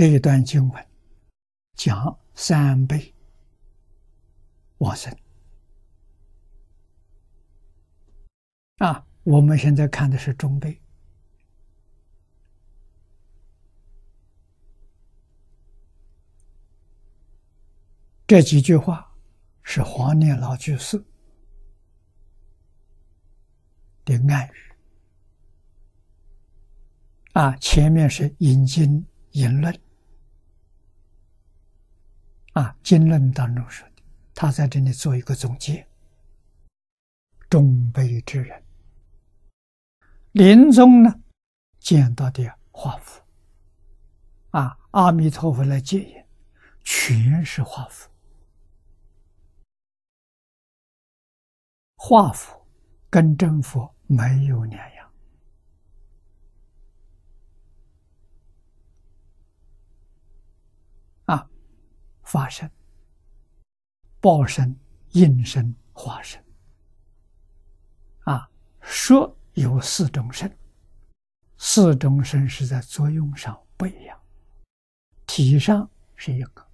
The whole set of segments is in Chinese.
这一段经文讲三辈往生。啊，我们现在看的是中辈。这几句话是黄念老居士的暗语。啊，前面是引经引论。啊，经论当中说的，他在这里做一个总结：中辈之人临终呢，见到的画符啊，阿弥陀佛来接引，全是画符。画符跟真佛没有两样法身、报身、应身、化身。啊，说有四种身，四种身是在作用上不一样，体上是一个。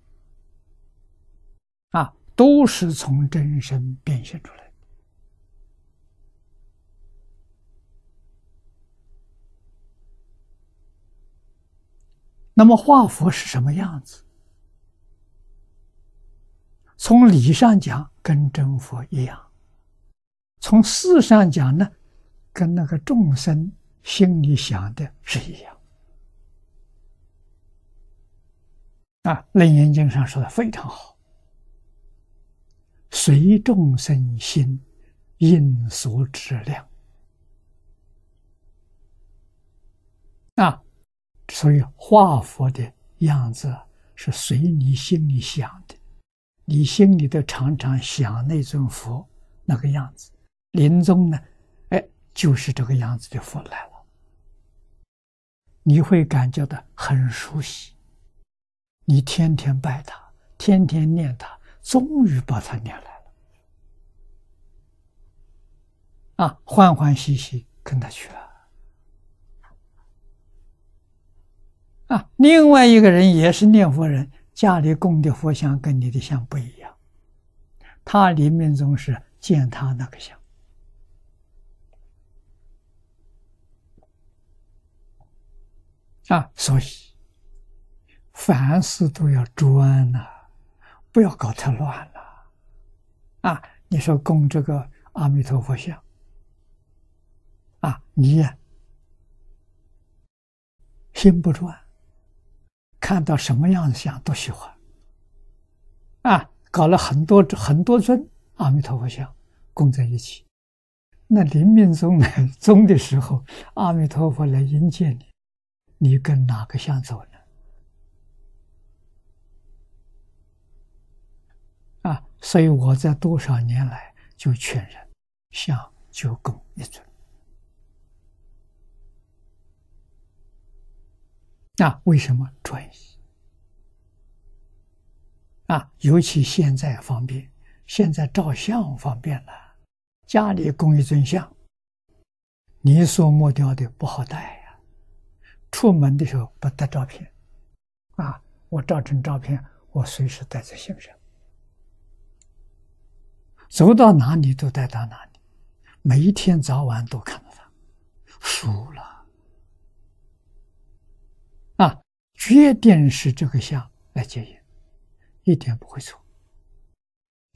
啊，都是从真身变现出来。那么画佛是什么样子？从理上讲，跟真佛一样；从事上讲呢，跟那个众生心里想的是一样。啊，《楞严经》上说的非常好：“随众生心，应所质量。”啊。所以画佛的样子是随你心里想的，你心里头常常想那尊佛那个样子，临终呢，哎，就是这个样子的佛来了，你会感觉到很熟悉。你天天拜他，天天念他，终于把他念来了，啊，欢欢喜喜跟他去了。啊，另外一个人也是念佛人，家里供的佛像跟你的像不一样，他临命终是见他那个像，啊，所以凡事都要专呐，不要搞太乱了，啊，你说供这个阿弥陀佛像，啊，你心不专。看到什么样的像都喜欢，啊，搞了很多很多尊阿弥陀佛像供在一起。那临命终呢？终的时候，阿弥陀佛来迎接你，你跟哪个像走呢？啊，所以我在多少年来就劝人，像就供一尊。啊，为什么转移？啊，尤其现在方便，现在照相方便了，家里供一尊像，泥塑木雕的不好带呀。出门的时候不带照片，啊，我照成照片，我随时带在身上，走到哪里都带到哪里，每一天早晚都看到它，熟决定是这个相来接引，一点不会错。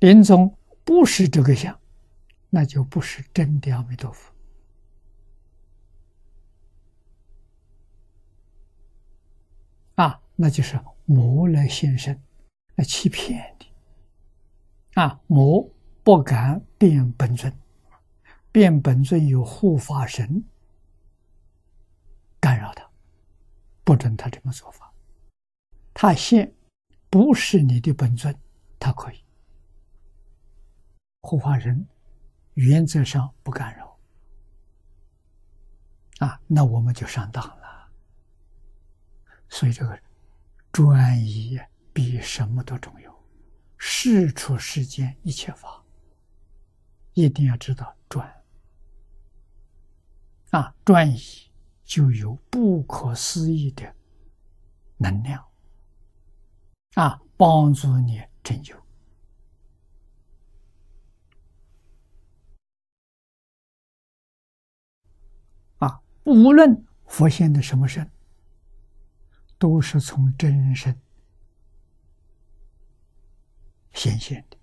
临终不是这个相，那就不是真的阿弥陀佛啊，那就是魔来现身来欺骗你啊！魔不敢变本尊，变本尊有护法神不准他这么做法，他现不是你的本尊，他可以。护法人，原则上不干扰。啊，那我们就上当了。所以这个专一比什么都重要，事出世间一切法，一定要知道专。啊，专一。就有不可思议的能量啊，帮助你成就。啊，无论佛现的什么身，都是从真身显现的，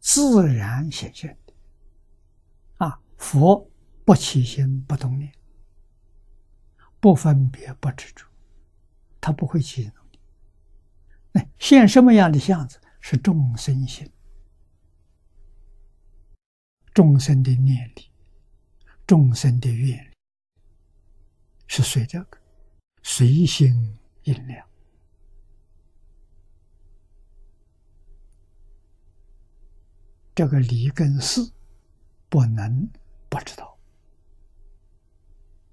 自然显现的。啊，佛不起心不动念，不分别不执着，他不会起心动念。那现什么样的相子？是众生心，众生的念力，众生的愿力，是随这个随心应量。这个理跟事不能不知道。